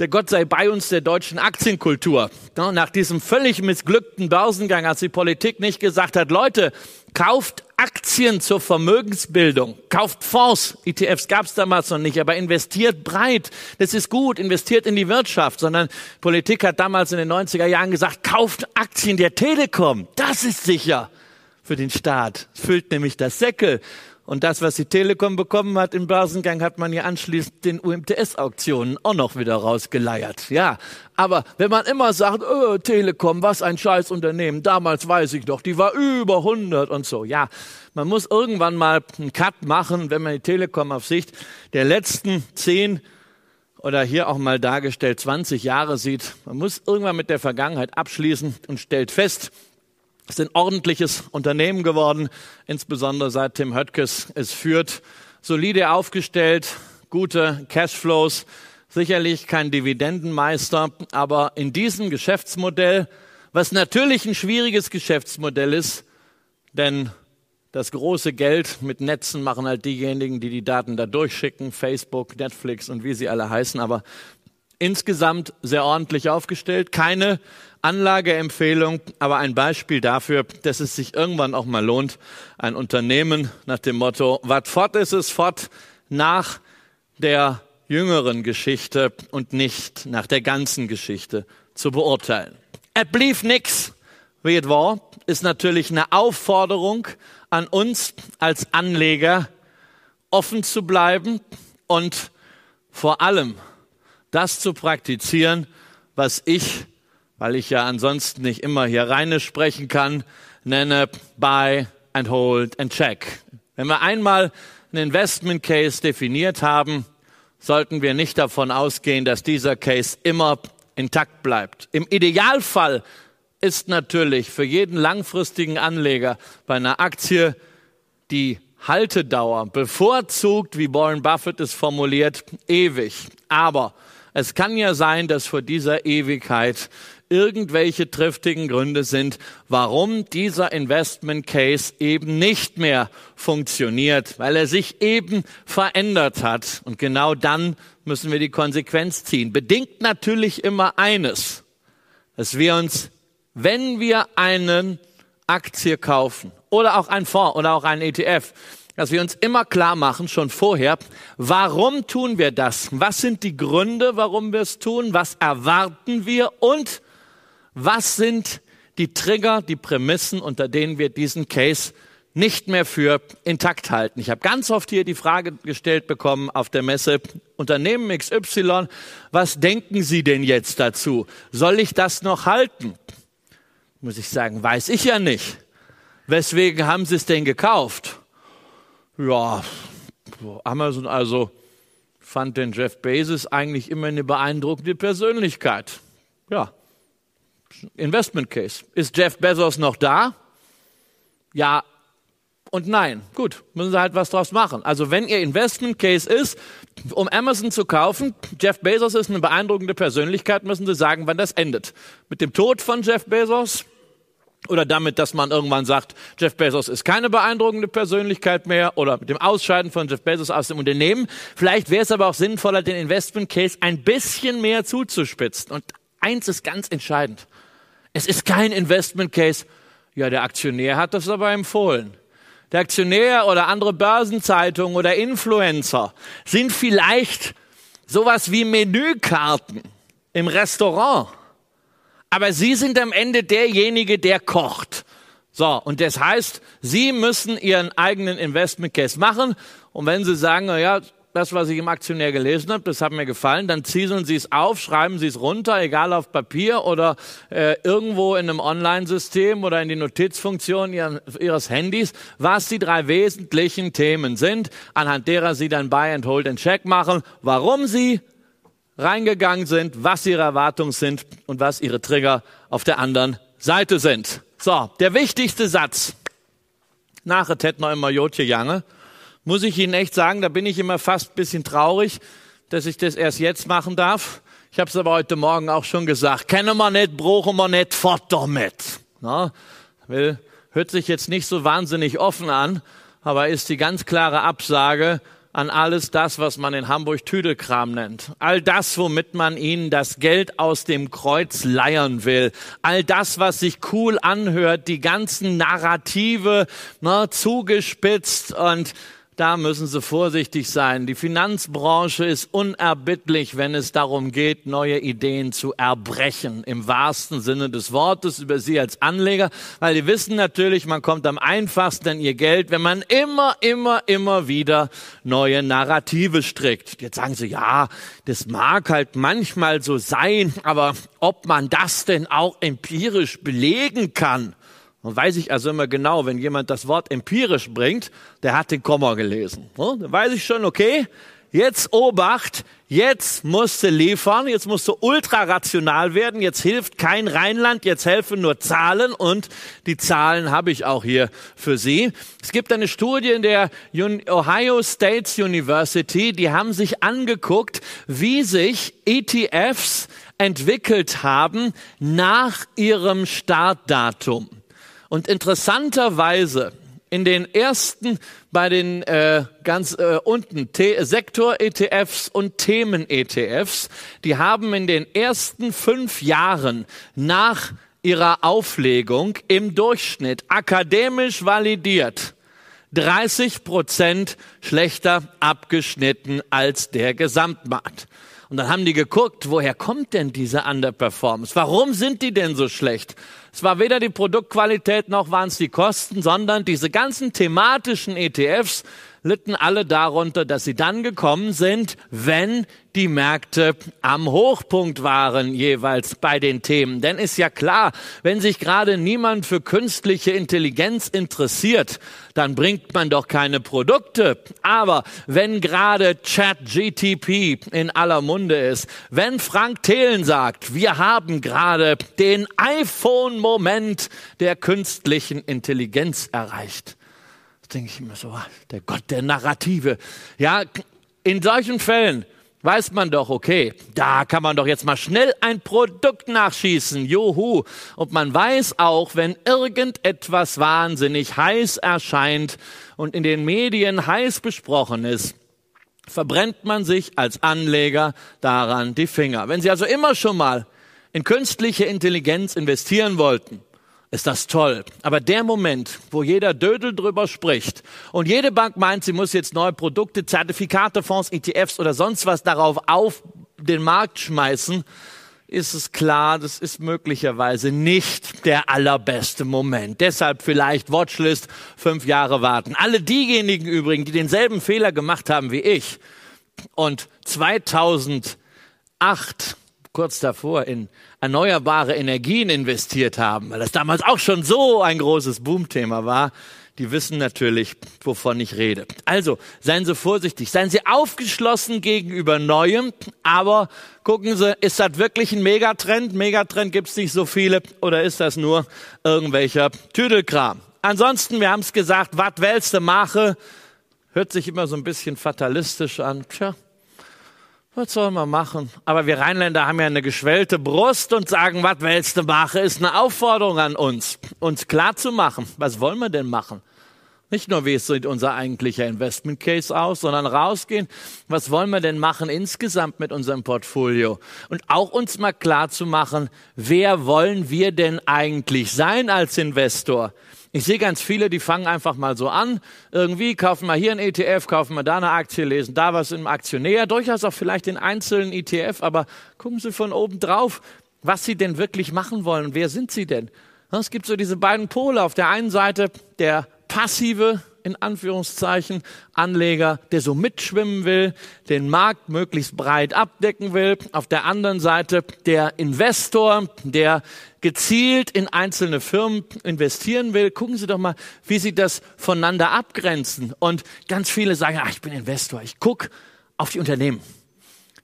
der Gott sei bei uns der deutschen Aktienkultur. Nach diesem völlig missglückten Börsengang, als die Politik nicht gesagt hat, Leute, kauft Aktien zur Vermögensbildung, kauft Fonds, ETFs gab es damals noch nicht, aber investiert breit, das ist gut, investiert in die Wirtschaft, sondern Politik hat damals in den 90er Jahren gesagt, kauft Aktien der Telekom, das ist sicher für den Staat, füllt nämlich das Säckel. Und das, was die Telekom bekommen hat im Börsengang, hat man ja anschließend den UMTS-Auktionen auch noch wieder rausgeleiert. Ja, aber wenn man immer sagt, oh, Telekom, was ein scheiß Unternehmen, damals weiß ich doch, die war über 100 und so. Ja, man muss irgendwann mal einen Cut machen, wenn man die Telekom auf Sicht der letzten zehn oder hier auch mal dargestellt 20 Jahre sieht. Man muss irgendwann mit der Vergangenheit abschließen und stellt fest, ist ein ordentliches Unternehmen geworden, insbesondere seit Tim Höttges es führt. Solide aufgestellt, gute Cashflows, sicherlich kein Dividendenmeister, aber in diesem Geschäftsmodell, was natürlich ein schwieriges Geschäftsmodell ist, denn das große Geld mit Netzen machen halt diejenigen, die die Daten da durchschicken, Facebook, Netflix und wie sie alle heißen, aber insgesamt sehr ordentlich aufgestellt, keine Anlageempfehlung, aber ein Beispiel dafür, dass es sich irgendwann auch mal lohnt, ein Unternehmen nach dem Motto, was fort ist es fort nach der jüngeren Geschichte und nicht nach der ganzen Geschichte zu beurteilen. Es blieb nix, wie es war, ist natürlich eine Aufforderung an uns als Anleger, offen zu bleiben und vor allem das zu praktizieren, was ich weil ich ja ansonsten nicht immer hier reine sprechen kann, nenne Buy and Hold and Check. Wenn wir einmal einen Investment Case definiert haben, sollten wir nicht davon ausgehen, dass dieser Case immer intakt bleibt. Im Idealfall ist natürlich für jeden langfristigen Anleger bei einer Aktie die Haltedauer bevorzugt, wie Warren Buffett es formuliert, ewig. Aber es kann ja sein, dass vor dieser Ewigkeit irgendwelche triftigen Gründe sind, warum dieser Investment Case eben nicht mehr funktioniert, weil er sich eben verändert hat. Und genau dann müssen wir die Konsequenz ziehen. Bedingt natürlich immer eines, dass wir uns, wenn wir einen Aktie kaufen oder auch ein Fonds oder auch ein ETF, dass wir uns immer klar machen, schon vorher, warum tun wir das? Was sind die Gründe, warum wir es tun? Was erwarten wir? Und was sind die Trigger, die Prämissen, unter denen wir diesen Case nicht mehr für intakt halten. Ich habe ganz oft hier die Frage gestellt bekommen auf der Messe, Unternehmen XY, was denken Sie denn jetzt dazu? Soll ich das noch halten? Muss ich sagen, weiß ich ja nicht. Weswegen haben Sie es denn gekauft? Ja, Amazon also fand den Jeff Bezos eigentlich immer eine beeindruckende Persönlichkeit. Ja, Investment Case. Ist Jeff Bezos noch da? Ja und nein. Gut, müssen Sie halt was draus machen. Also wenn Ihr Investment Case ist, um Amazon zu kaufen, Jeff Bezos ist eine beeindruckende Persönlichkeit, müssen Sie sagen, wann das endet. Mit dem Tod von Jeff Bezos? Oder damit, dass man irgendwann sagt, Jeff Bezos ist keine beeindruckende Persönlichkeit mehr oder mit dem Ausscheiden von Jeff Bezos aus dem Unternehmen. Vielleicht wäre es aber auch sinnvoller, den Investment Case ein bisschen mehr zuzuspitzen. Und eins ist ganz entscheidend. Es ist kein Investment Case. Ja, der Aktionär hat das aber empfohlen. Der Aktionär oder andere Börsenzeitungen oder Influencer sind vielleicht sowas wie Menükarten im Restaurant. Aber Sie sind am Ende derjenige, der kocht. So, und das heißt, Sie müssen Ihren eigenen Investment Case machen. Und wenn Sie sagen, na ja, das, was ich im Aktionär gelesen habe, das hat mir gefallen, dann zieseln Sie es auf, schreiben Sie es runter, egal auf Papier oder äh, irgendwo in einem Online-System oder in die Notizfunktion Ihren, Ihres Handys, was die drei wesentlichen Themen sind, anhand derer Sie dann Buy and Hold and Check machen, warum Sie reingegangen sind, was Ihre Erwartungen sind und was Ihre Trigger auf der anderen Seite sind. So, der wichtigste Satz. Nachher tät noch immer Jotje Jange muss ich Ihnen echt sagen, da bin ich immer fast ein bisschen traurig, dass ich das erst jetzt machen darf. Ich habe es aber heute Morgen auch schon gesagt. Kennen wir nicht, brauchen wir nicht, fort damit. Na, will, hört sich jetzt nicht so wahnsinnig offen an, aber ist die ganz klare Absage an alles das, was man in Hamburg Tüdelkram nennt. All das, womit man ihnen das Geld aus dem Kreuz leiern will. All das, was sich cool anhört, die ganzen Narrative, na, zugespitzt und da müssen Sie vorsichtig sein. Die Finanzbranche ist unerbittlich, wenn es darum geht, neue Ideen zu erbrechen, im wahrsten Sinne des Wortes über Sie als Anleger, weil die wissen natürlich, man kommt am einfachsten an Ihr Geld, wenn man immer, immer, immer wieder neue Narrative strickt. Jetzt sagen Sie, ja, das mag halt manchmal so sein, aber ob man das denn auch empirisch belegen kann, und weiß ich also immer genau, wenn jemand das Wort empirisch bringt, der hat den Komma gelesen. Dann weiß ich schon, okay, jetzt Obacht, jetzt musst du liefern, jetzt musst du ultra rational werden, jetzt hilft kein Rheinland, jetzt helfen nur Zahlen und die Zahlen habe ich auch hier für Sie. Es gibt eine Studie in der Ohio State University, die haben sich angeguckt, wie sich ETFs entwickelt haben nach ihrem Startdatum. Und interessanterweise in den ersten bei den äh, ganz äh, unten Sektor-ETFs und Themen-ETFs, die haben in den ersten fünf Jahren nach ihrer Auflegung im Durchschnitt akademisch validiert 30 Prozent schlechter abgeschnitten als der Gesamtmarkt. Und dann haben die geguckt, woher kommt denn diese Underperformance? Warum sind die denn so schlecht? Es war weder die Produktqualität noch waren es die Kosten, sondern diese ganzen thematischen ETFs litten alle darunter, dass sie dann gekommen sind, wenn die Märkte am Hochpunkt waren jeweils bei den Themen. Denn ist ja klar, wenn sich gerade niemand für künstliche Intelligenz interessiert, dann bringt man doch keine Produkte. Aber wenn gerade ChatGTP in aller Munde ist, wenn Frank Thelen sagt, wir haben gerade den iPhone-Moment der künstlichen Intelligenz erreicht, denke ich immer so, der Gott der Narrative. Ja, in solchen Fällen weiß man doch, okay, da kann man doch jetzt mal schnell ein Produkt nachschießen, juhu. Und man weiß auch, wenn irgendetwas wahnsinnig heiß erscheint und in den Medien heiß besprochen ist, verbrennt man sich als Anleger daran die Finger. Wenn Sie also immer schon mal in künstliche Intelligenz investieren wollten, ist das toll. Aber der Moment, wo jeder Dödel drüber spricht und jede Bank meint, sie muss jetzt neue Produkte, Zertifikate, Fonds, ETFs oder sonst was darauf auf den Markt schmeißen, ist es klar, das ist möglicherweise nicht der allerbeste Moment. Deshalb vielleicht Watchlist, fünf Jahre warten. Alle diejenigen übrigens, die denselben Fehler gemacht haben wie ich und 2008 kurz davor in erneuerbare Energien investiert haben, weil das damals auch schon so ein großes Boomthema war, die wissen natürlich, wovon ich rede. Also, seien Sie vorsichtig, seien Sie aufgeschlossen gegenüber Neuem, aber gucken Sie, ist das wirklich ein Megatrend? Megatrend gibt's nicht so viele oder ist das nur irgendwelcher Tüdelkram? Ansonsten, wir haben es gesagt, was willst du mache? Hört sich immer so ein bisschen fatalistisch an. Tja, was soll man machen? Aber wir Rheinländer haben ja eine geschwellte Brust und sagen, was willst du machen, ist eine Aufforderung an uns, uns klar zu machen, was wollen wir denn machen? Nicht nur, wie sieht unser eigentlicher Investment Case aus, sondern rausgehen, was wollen wir denn machen insgesamt mit unserem Portfolio? Und auch uns mal klar zu machen, wer wollen wir denn eigentlich sein als Investor? Ich sehe ganz viele, die fangen einfach mal so an. Irgendwie kaufen mal hier ein ETF, kaufen mal da eine Aktie, lesen da was im Aktionär, durchaus auch vielleicht den einzelnen ETF, aber gucken Sie von oben drauf, was Sie denn wirklich machen wollen. Wer sind Sie denn? Es gibt so diese beiden Pole. Auf der einen Seite der passive in Anführungszeichen, Anleger, der so mitschwimmen will, den Markt möglichst breit abdecken will. Auf der anderen Seite der Investor, der gezielt in einzelne Firmen investieren will. Gucken Sie doch mal, wie Sie das voneinander abgrenzen. Und ganz viele sagen, ach, ich bin Investor, ich gucke auf die Unternehmen.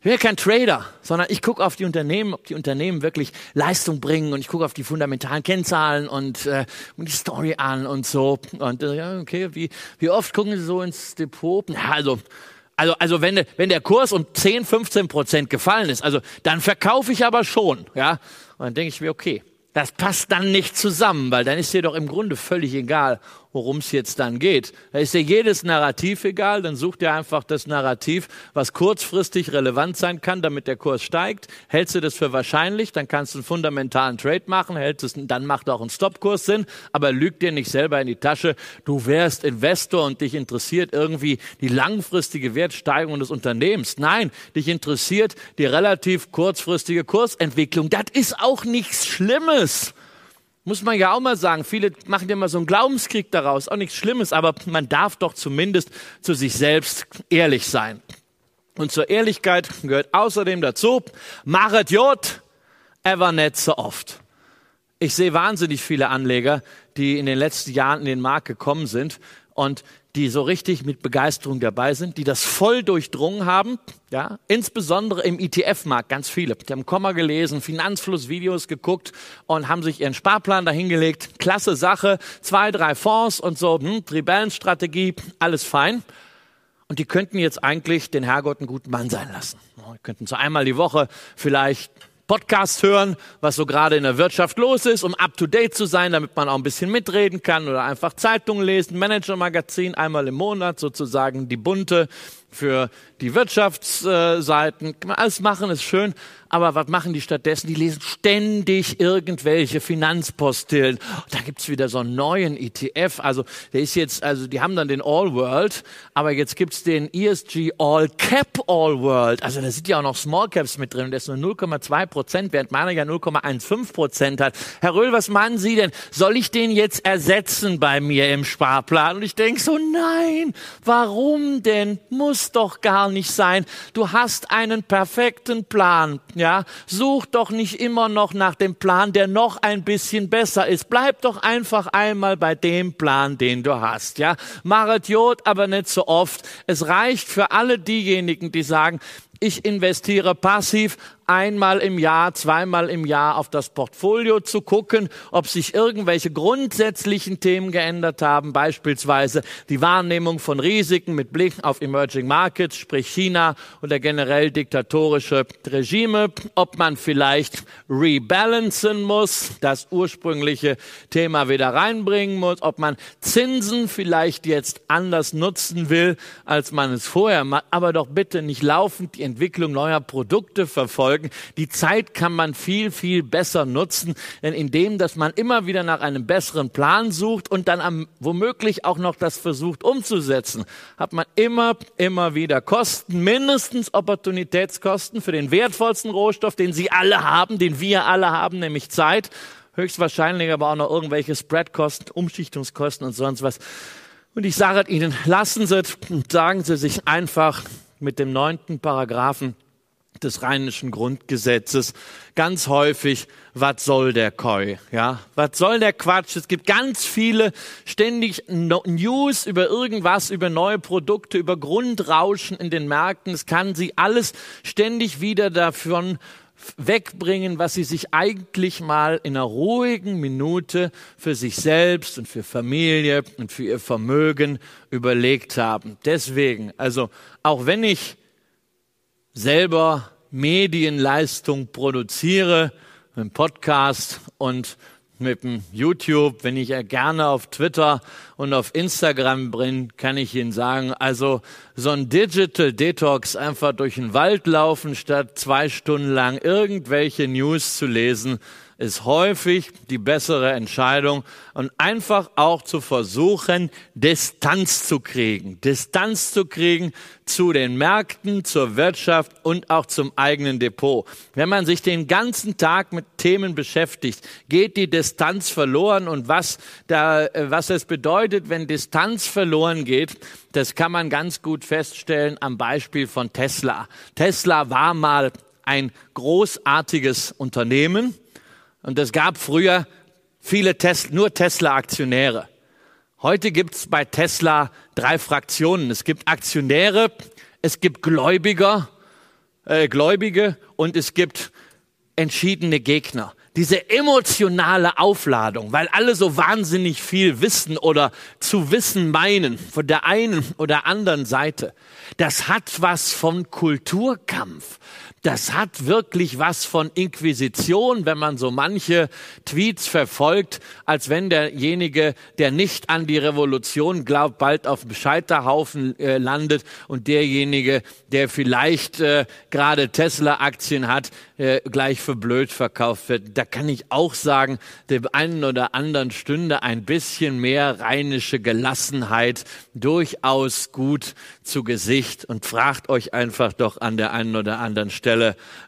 Ich bin ja kein Trader, sondern ich gucke auf die Unternehmen, ob die Unternehmen wirklich Leistung bringen und ich gucke auf die fundamentalen Kennzahlen und, äh, und die Story an und so. Und äh, ja, okay, wie, wie oft gucken Sie so ins Depot? Ja, also also, also wenn, wenn der Kurs um 10, 15 Prozent gefallen ist, also dann verkaufe ich aber schon, ja. Und dann denke ich mir, okay, das passt dann nicht zusammen, weil dann ist dir doch im Grunde völlig egal, worum es jetzt dann geht. Da ist dir jedes Narrativ egal, dann such dir einfach das Narrativ, was kurzfristig relevant sein kann, damit der Kurs steigt. Hältst du das für wahrscheinlich, dann kannst du einen fundamentalen Trade machen, hältst es, dann macht auch ein Stopkurs Sinn, aber lüg dir nicht selber in die Tasche, du wärst Investor und dich interessiert irgendwie die langfristige Wertsteigerung des Unternehmens. Nein, dich interessiert die relativ kurzfristige Kursentwicklung. Das ist auch nichts Schlimmes. Muss man ja auch mal sagen. Viele machen ja immer so einen Glaubenskrieg daraus. Auch nichts Schlimmes, aber man darf doch zumindest zu sich selbst ehrlich sein. Und zur Ehrlichkeit gehört außerdem dazu, machet Jod, ever net so oft. Ich sehe wahnsinnig viele Anleger, die in den letzten Jahren in den Markt gekommen sind und die so richtig mit Begeisterung dabei sind, die das voll durchdrungen haben, ja, insbesondere im ETF-Markt, ganz viele. Die haben Komma gelesen, Finanzfluss-Videos geguckt und haben sich ihren Sparplan dahingelegt. Klasse Sache, zwei, drei Fonds und so, hm, Rebellenstrategie, alles fein. Und die könnten jetzt eigentlich den Herrgott einen guten Mann sein lassen. Die könnten so einmal die Woche vielleicht Podcast hören, was so gerade in der Wirtschaft los ist, um up to date zu sein, damit man auch ein bisschen mitreden kann oder einfach Zeitungen lesen, Manager-Magazin einmal im Monat sozusagen die bunte für die Wirtschaftsseiten. Alles machen ist schön, aber was machen die stattdessen? Die lesen ständig irgendwelche Finanzpostillen. Da gibt's wieder so einen neuen ETF. Also der ist jetzt, also die haben dann den All World, aber jetzt gibt's den ESG All Cap All World. Also da sind ja auch noch Small Caps mit drin der ist nur 0,2 Prozent, während meiner ja 0,15 Prozent hat. Herr Röhl, was meinen Sie denn? Soll ich den jetzt ersetzen bei mir im Sparplan? Und ich denk so, nein, warum denn? Muss doch gar nicht sein. Du hast einen perfekten Plan ja, such doch nicht immer noch nach dem Plan, der noch ein bisschen besser ist. Bleib doch einfach einmal bei dem Plan, den du hast, ja. Machet Jod, aber nicht so oft. Es reicht für alle diejenigen, die sagen, ich investiere passiv, einmal im Jahr, zweimal im Jahr auf das Portfolio zu gucken, ob sich irgendwelche grundsätzlichen Themen geändert haben, beispielsweise die Wahrnehmung von Risiken mit Blick auf Emerging Markets, sprich China oder generell diktatorische Regime, ob man vielleicht rebalancen muss, das ursprüngliche Thema wieder reinbringen muss, ob man Zinsen vielleicht jetzt anders nutzen will, als man es vorher macht, aber doch bitte nicht laufend die Entwicklung neuer Produkte verfolgen, folgen. Die Zeit kann man viel, viel besser nutzen, denn indem, dass man immer wieder nach einem besseren Plan sucht und dann am, womöglich auch noch das versucht umzusetzen, hat man immer, immer wieder Kosten, mindestens Opportunitätskosten für den wertvollsten Rohstoff, den Sie alle haben, den wir alle haben, nämlich Zeit. Höchstwahrscheinlich aber auch noch irgendwelche Spreadkosten, Umschichtungskosten und sonst was. Und ich sage Ihnen, lassen Sie es und sagen Sie sich einfach mit dem neunten Paragraphen des rheinischen Grundgesetzes ganz häufig, was soll der Koi? Ja, was soll der Quatsch? Es gibt ganz viele ständig News über irgendwas, über neue Produkte, über Grundrauschen in den Märkten. Es kann sie alles ständig wieder davon wegbringen, was sie sich eigentlich mal in einer ruhigen Minute für sich selbst und für Familie und für ihr Vermögen überlegt haben. Deswegen, also auch wenn ich selber Medienleistung produziere, mit Podcast und mit dem YouTube, wenn ich ja gerne auf Twitter und auf Instagram bin, kann ich Ihnen sagen, also so ein Digital Detox einfach durch den Wald laufen, statt zwei Stunden lang irgendwelche News zu lesen, ist häufig die bessere Entscheidung und einfach auch zu versuchen, Distanz zu kriegen. Distanz zu kriegen zu den Märkten, zur Wirtschaft und auch zum eigenen Depot. Wenn man sich den ganzen Tag mit Themen beschäftigt, geht die Distanz verloren und was da, äh, was es bedeutet, wenn Distanz verloren geht, das kann man ganz gut feststellen am Beispiel von Tesla. Tesla war mal ein großartiges Unternehmen und es gab früher viele Tes nur Tesla-Aktionäre. Heute gibt es bei Tesla drei Fraktionen. Es gibt Aktionäre, es gibt Gläubiger, äh, Gläubige und es gibt entschiedene Gegner. Diese emotionale Aufladung, weil alle so wahnsinnig viel wissen oder zu wissen meinen von der einen oder anderen Seite, das hat was von Kulturkampf das hat wirklich was von Inquisition, wenn man so manche Tweets verfolgt, als wenn derjenige, der nicht an die Revolution glaubt, bald auf dem Scheiterhaufen äh, landet und derjenige, der vielleicht äh, gerade Tesla-Aktien hat, äh, gleich für blöd verkauft wird. Da kann ich auch sagen, dem einen oder anderen stünde ein bisschen mehr rheinische Gelassenheit durchaus gut zu Gesicht und fragt euch einfach doch an der einen oder anderen Stelle,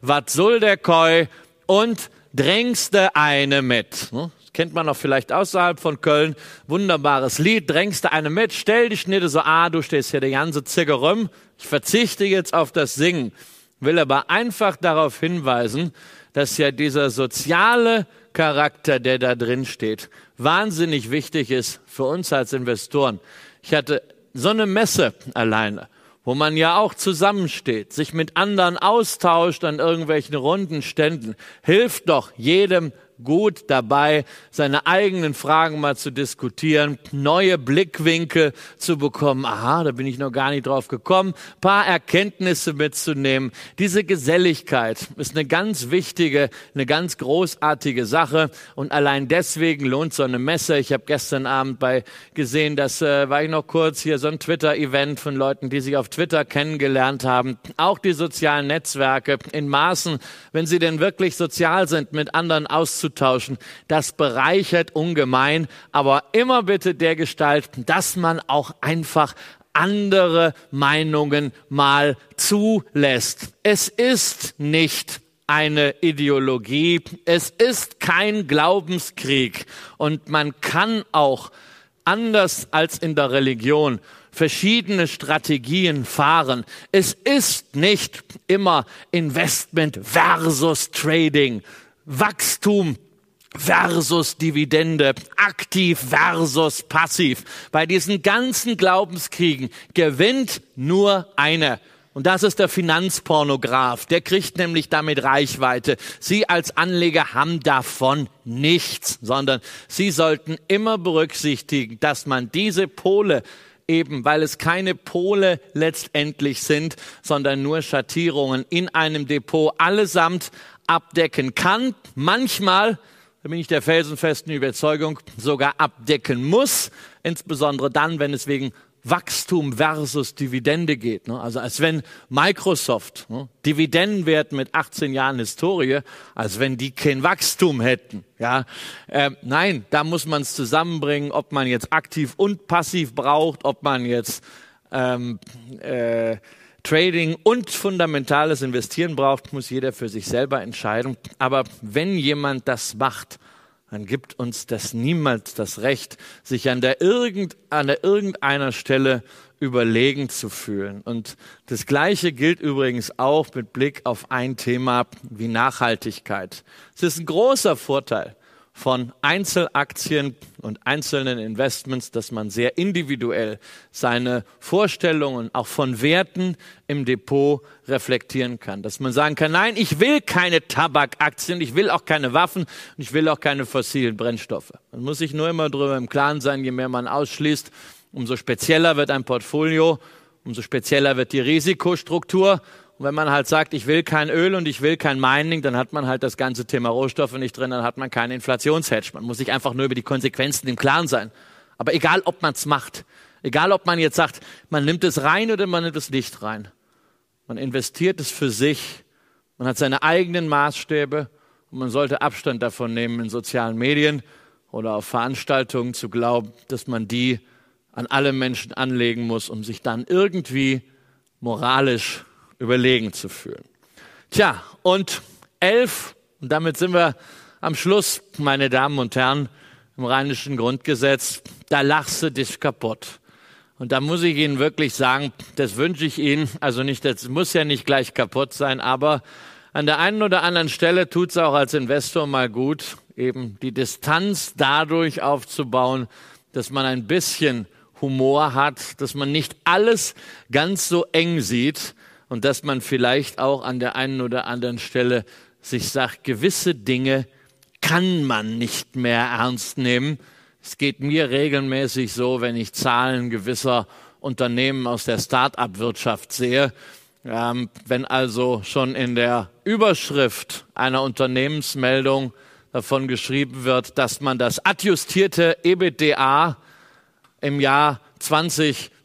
was soll der Koi und drängste eine mit? Ne? Kennt man auch vielleicht außerhalb von Köln. Wunderbares Lied, drängste eine mit, stell dich nicht so, ah, du stehst hier der ganze Ziggerüm. Ich verzichte jetzt auf das Singen will aber einfach darauf hinweisen, dass ja dieser soziale Charakter, der da drin steht, wahnsinnig wichtig ist für uns als Investoren. Ich hatte so eine Messe alleine, wo man ja auch zusammensteht, sich mit anderen austauscht an irgendwelchen runden Ständen, hilft doch jedem gut dabei, seine eigenen Fragen mal zu diskutieren, neue Blickwinkel zu bekommen. Aha, da bin ich noch gar nicht drauf gekommen, paar Erkenntnisse mitzunehmen. Diese Geselligkeit ist eine ganz wichtige, eine ganz großartige Sache und allein deswegen lohnt so eine Messe. Ich habe gestern Abend bei gesehen, das äh, war ich noch kurz hier so ein Twitter-Event von Leuten, die sich auf Twitter kennengelernt haben. Auch die sozialen Netzwerke in Maßen, wenn sie denn wirklich sozial sind, mit anderen auszutauschen auszutauschen. Das bereichert ungemein, aber immer bitte der Gestalt, dass man auch einfach andere Meinungen mal zulässt. Es ist nicht eine Ideologie, es ist kein Glaubenskrieg und man kann auch anders als in der Religion verschiedene Strategien fahren. Es ist nicht immer Investment versus Trading, Wachstum versus Dividende, aktiv versus passiv. Bei diesen ganzen Glaubenskriegen gewinnt nur einer. Und das ist der Finanzpornograf. Der kriegt nämlich damit Reichweite. Sie als Anleger haben davon nichts, sondern Sie sollten immer berücksichtigen, dass man diese Pole eben, weil es keine Pole letztendlich sind, sondern nur Schattierungen in einem Depot allesamt abdecken kann, manchmal, da bin ich der felsenfesten Überzeugung, sogar abdecken muss, insbesondere dann, wenn es wegen Wachstum versus Dividende geht. Ne? Also als wenn Microsoft ne, Dividendenwert mit 18 Jahren Historie, als wenn die kein Wachstum hätten. Ja, äh, nein, da muss man es zusammenbringen, ob man jetzt aktiv und passiv braucht, ob man jetzt ähm, äh, Trading und fundamentales Investieren braucht, muss jeder für sich selber entscheiden. Aber wenn jemand das macht, dann gibt uns das niemals das Recht, sich an der, irgend, an der irgendeiner Stelle überlegen zu fühlen. Und das Gleiche gilt übrigens auch mit Blick auf ein Thema wie Nachhaltigkeit. Es ist ein großer Vorteil, von Einzelaktien und einzelnen Investments, dass man sehr individuell seine Vorstellungen auch von Werten im Depot reflektieren kann. Dass man sagen kann, nein, ich will keine Tabakaktien, ich will auch keine Waffen und ich will auch keine fossilen Brennstoffe. Man muss sich nur immer darüber im Klaren sein, je mehr man ausschließt, umso spezieller wird ein Portfolio, umso spezieller wird die Risikostruktur und wenn man halt sagt, ich will kein Öl und ich will kein Mining, dann hat man halt das ganze Thema Rohstoffe nicht drin, dann hat man keinen Inflationshedge. Man muss sich einfach nur über die Konsequenzen im Klaren sein. Aber egal, ob man es macht, egal, ob man jetzt sagt, man nimmt es rein oder man nimmt es nicht rein, man investiert es für sich, man hat seine eigenen Maßstäbe Und man sollte Abstand davon nehmen, in sozialen Medien oder auf Veranstaltungen zu glauben, dass man die an alle Menschen anlegen muss, um sich dann irgendwie moralisch überlegen zu fühlen. Tja, und elf, und damit sind wir am Schluss, meine Damen und Herren, im rheinischen Grundgesetz, da lachst du dich kaputt. Und da muss ich Ihnen wirklich sagen, das wünsche ich Ihnen, also nicht, das muss ja nicht gleich kaputt sein, aber an der einen oder anderen Stelle tut es auch als Investor mal gut, eben die Distanz dadurch aufzubauen, dass man ein bisschen Humor hat, dass man nicht alles ganz so eng sieht und dass man vielleicht auch an der einen oder anderen Stelle sich sagt, gewisse Dinge kann man nicht mehr ernst nehmen. Es geht mir regelmäßig so, wenn ich Zahlen gewisser Unternehmen aus der Start-up-Wirtschaft sehe. Ähm, wenn also schon in der Überschrift einer Unternehmensmeldung davon geschrieben wird, dass man das adjustierte EBITDA im Jahr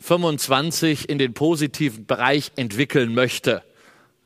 2025 in den positiven Bereich entwickeln möchte.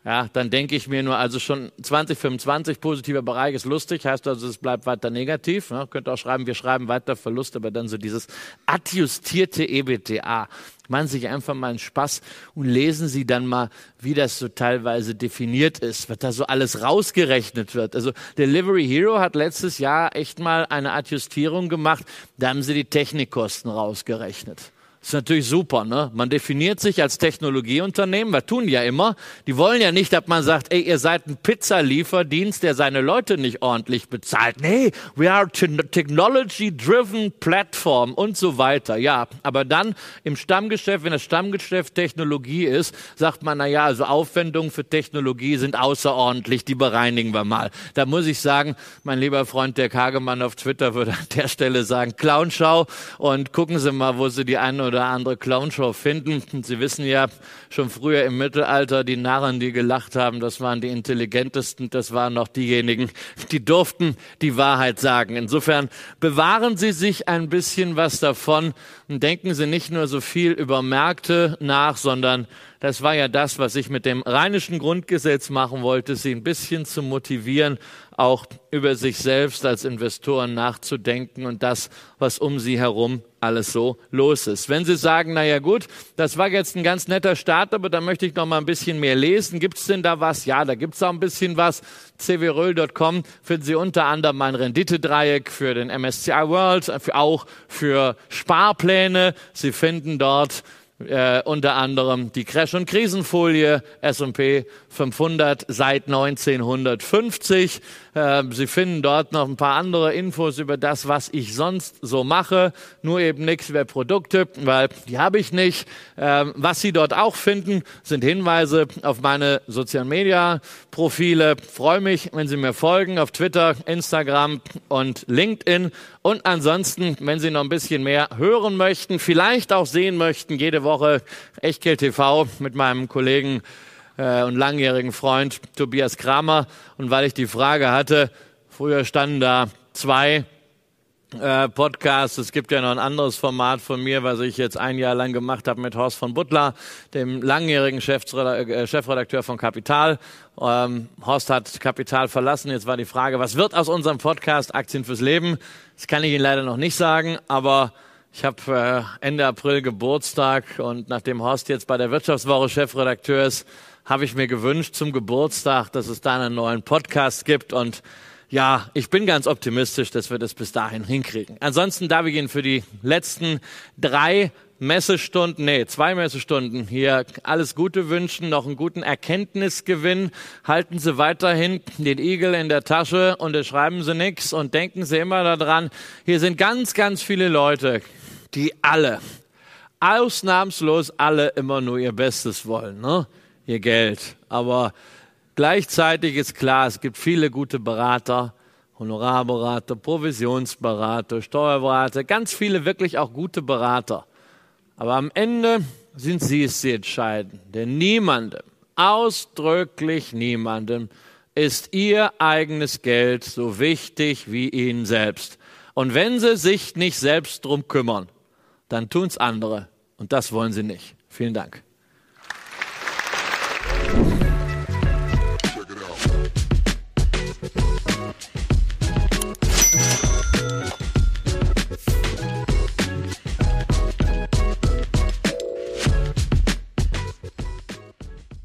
Ja, dann denke ich mir nur, also schon 2025 positiver Bereich ist lustig, heißt also, es bleibt weiter negativ. Ja, könnt auch schreiben, wir schreiben weiter Verlust, aber dann so dieses adjustierte EBTA. Machen Sie sich einfach mal einen Spaß und lesen Sie dann mal, wie das so teilweise definiert ist, was da so alles rausgerechnet wird. Also Delivery Hero hat letztes Jahr echt mal eine Adjustierung gemacht, da haben sie die Technikkosten rausgerechnet. Das ist natürlich super, ne? Man definiert sich als Technologieunternehmen, wir tun ja immer. Die wollen ja nicht, dass man sagt, ey, ihr seid ein Pizzalieferdienst, der seine Leute nicht ordentlich bezahlt. Nee, we are technology-driven platform und so weiter. Ja, aber dann im Stammgeschäft, wenn das Stammgeschäft Technologie ist, sagt man, na ja, also Aufwendungen für Technologie sind außerordentlich, die bereinigen wir mal. Da muss ich sagen, mein lieber Freund der Kagemann auf Twitter würde an der Stelle sagen, Clownschau und gucken Sie mal, wo Sie die eine oder oder andere Clownshow finden. Sie wissen ja, schon früher im Mittelalter, die Narren, die gelacht haben, das waren die intelligentesten, das waren noch diejenigen, die durften die Wahrheit sagen. Insofern bewahren Sie sich ein bisschen was davon und denken Sie nicht nur so viel über Märkte nach, sondern das war ja das, was ich mit dem rheinischen Grundgesetz machen wollte, Sie ein bisschen zu motivieren, auch über sich selbst als Investoren nachzudenken und das, was um Sie herum alles so los ist. Wenn Sie sagen, na ja gut, das war jetzt ein ganz netter Start, aber da möchte ich noch mal ein bisschen mehr lesen. Gibt es denn da was? Ja, da gibt es auch ein bisschen was. cwröll.com finden Sie unter anderem mein Renditedreieck für den MSCI World, auch für Sparpläne. Sie finden dort äh, unter anderem die Crash- und Krisenfolie S&P 500 seit 1950. Äh, Sie finden dort noch ein paar andere Infos über das, was ich sonst so mache. Nur eben nichts über Produkte, weil die habe ich nicht. Äh, was Sie dort auch finden, sind Hinweise auf meine sozialen Media Profile. Freue mich, wenn Sie mir folgen auf Twitter, Instagram und LinkedIn. Und ansonsten, wenn Sie noch ein bisschen mehr hören möchten, vielleicht auch sehen möchten, jede Woche Echtgeld TV mit meinem Kollegen äh, und langjährigen Freund Tobias Kramer. Und weil ich die Frage hatte, früher standen da zwei äh, Podcasts. Es gibt ja noch ein anderes Format von mir, was ich jetzt ein Jahr lang gemacht habe mit Horst von Butler, dem langjährigen äh, Chefredakteur von Kapital. Ähm, Horst hat Kapital verlassen. Jetzt war die Frage, was wird aus unserem Podcast Aktien fürs Leben? Das kann ich Ihnen leider noch nicht sagen, aber ich habe äh, Ende April Geburtstag und nachdem Horst jetzt bei der Wirtschaftswoche Chefredakteur ist, habe ich mir gewünscht zum Geburtstag, dass es da einen neuen Podcast gibt und ja, ich bin ganz optimistisch, dass wir das bis dahin hinkriegen. Ansonsten darf ich Ihnen für die letzten drei Messestunden, nee, zwei Messestunden hier alles Gute wünschen, noch einen guten Erkenntnisgewinn. Halten Sie weiterhin den Igel in der Tasche und schreiben Sie nichts und denken Sie immer daran, hier sind ganz, ganz viele Leute, die alle, ausnahmslos alle immer nur ihr Bestes wollen. Ne? ihr Geld. Aber gleichzeitig ist klar, es gibt viele gute Berater, Honorarberater, Provisionsberater, Steuerberater, ganz viele wirklich auch gute Berater. Aber am Ende sind sie es, die entscheiden. Denn niemandem, ausdrücklich niemandem, ist ihr eigenes Geld so wichtig wie ihnen selbst. Und wenn sie sich nicht selbst drum kümmern, dann tun's andere. Und das wollen sie nicht. Vielen Dank.